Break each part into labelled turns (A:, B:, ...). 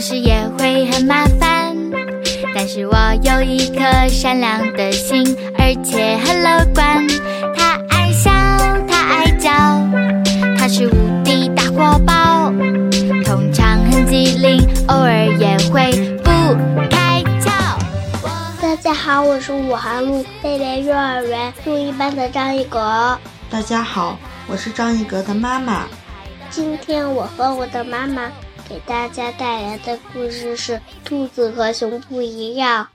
A: 时也会很麻烦。但是我有一颗善良的心，而且很乐观。他爱笑，他爱叫，他是无敌大火爆，通常很机灵，偶尔也会不开窍。
B: 大家好，我是武汉路贝贝幼儿园中一班的张一格。
C: 大家好，我是张一格的妈妈。
B: 今天我和我的妈妈给大家带来的故事是《兔子和熊不一样》。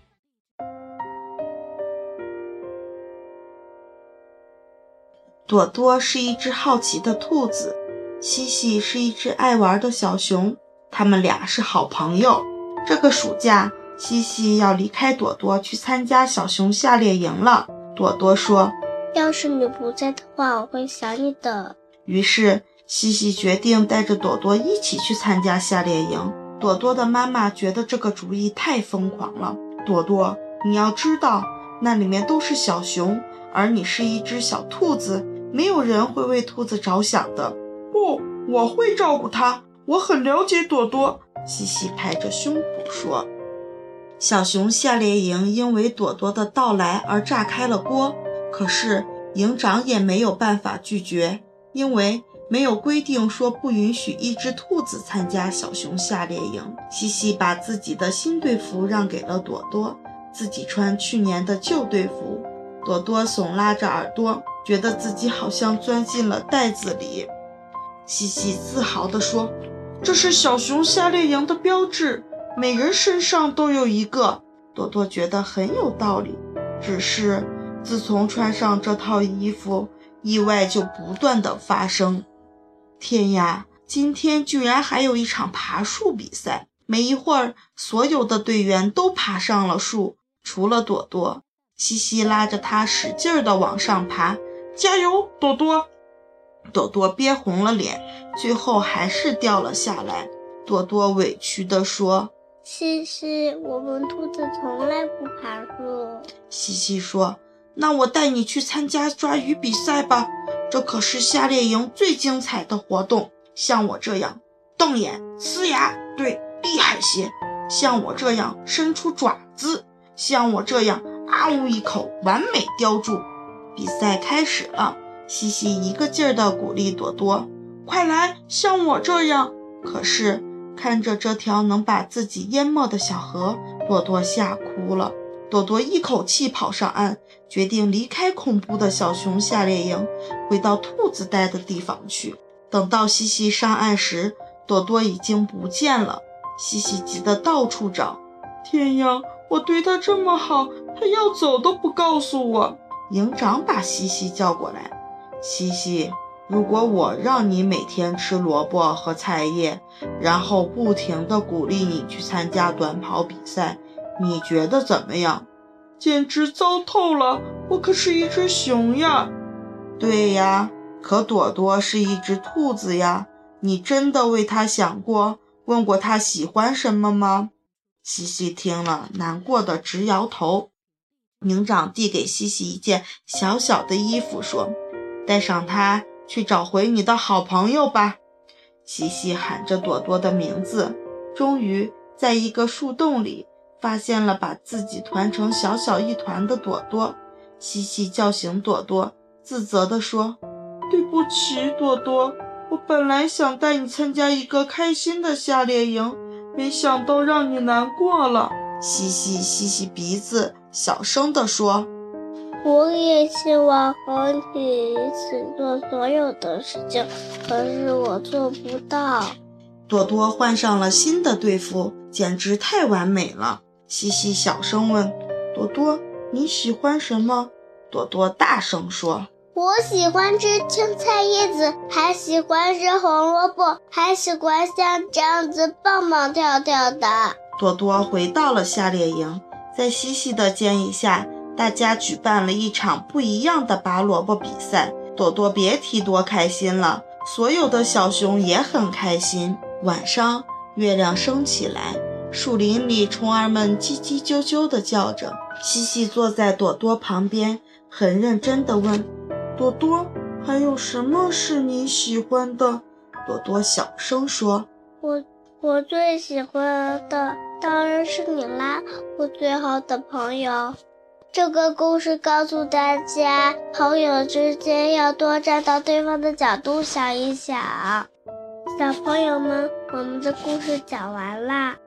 C: 朵朵是一只好奇的兔子，西西是一只爱玩的小熊，他们俩是好朋友。这个暑假，西西要离开朵朵去参加小熊夏令营了。朵朵说：“
B: 要是你不在的话，我会想你的。”
C: 于是。西西决定带着朵朵一起去参加夏令营。朵朵的妈妈觉得这个主意太疯狂了。朵朵，你要知道，那里面都是小熊，而你是一只小兔子，没有人会为兔子着想的。
D: 不，我会照顾它。我很了解朵朵。
C: 西西拍着胸脯说：“小熊夏令营因为朵朵的到来而炸开了锅，可是营长也没有办法拒绝，因为。”没有规定说不允许一只兔子参加小熊夏令营。西西把自己的新队服让给了朵朵，自己穿去年的旧队服。朵朵耸拉着耳朵，觉得自己好像钻进了袋子里。西西自豪地说：“
D: 这是小熊夏令营的标志，每人身上都有一个。”
C: 朵朵觉得很有道理。只是自从穿上这套衣服，意外就不断的发生。天呀！今天居然还有一场爬树比赛。没一会儿，所有的队员都爬上了树，除了朵朵。西西拉着他使劲地往上爬，
D: 加油，朵朵！
C: 朵朵憋红了脸，最后还是掉了下来。朵朵委屈地说：“
B: 西西，我们兔子从来不爬树。”
C: 西西说：“那我带你去参加抓鱼比赛吧。”这可是夏令营最精彩的活动。像我这样瞪眼、呲牙，对，厉害些；像我这样伸出爪子；像我这样啊呜一口，完美叼住。比赛开始了，西西一个劲儿地鼓励朵朵：“
D: 快来，像我这样！”
C: 可是看着这条能把自己淹没的小河，朵朵吓哭了。朵朵一口气跑上岸，决定离开恐怖的小熊夏令营，回到兔子待的地方去。等到西西上岸时，朵朵已经不见了。西西急得到处找。
D: 天呀，我对他这么好，他要走都不告诉我。
C: 营长把西西叫过来。西西，如果我让你每天吃萝卜和菜叶，然后不停地鼓励你去参加短跑比赛。你觉得怎么样？
D: 简直糟透了！我可是一只熊呀。
C: 对呀，可朵朵是一只兔子呀。你真的为它想过，问过它喜欢什么吗？西西听了，难过的直摇头。营长递给西西一件小小的衣服，说：“带上它去找回你的好朋友吧。”西西喊着朵朵的名字，终于在一个树洞里。发现了把自己团成小小一团的朵朵，西西叫醒朵朵，自责地说：“
D: 对不起，朵朵，我本来想带你参加一个开心的夏令营，没想到让你难过了。”
C: 西西吸吸鼻子，小声地说：“
B: 我也希望和你一起做所有的事情，可是我做不到。”
C: 朵朵换上了新的队服，简直太完美了。西西小声问：“朵朵，你喜欢什么？”朵朵大声说：“
B: 我喜欢吃青菜叶子，还喜欢吃红萝卜，还喜欢像这样子蹦蹦跳跳的。”
C: 朵朵回到了夏令营，在西西的建议下，大家举办了一场不一样的拔萝卜比赛。朵朵别提多开心了，所有的小熊也很开心。晚上，月亮升起来。树林里，虫儿们叽叽啾啾地叫着。西西坐在朵朵旁边，很认真地问：“
D: 朵朵，还有什么是你喜欢的？”
C: 朵朵小声说：“
B: 我我最喜欢的当然是你啦，我最好的朋友。这个故事告诉大家，朋友之间要多站到对方的角度想一想。小朋友们，我们的故事讲完啦。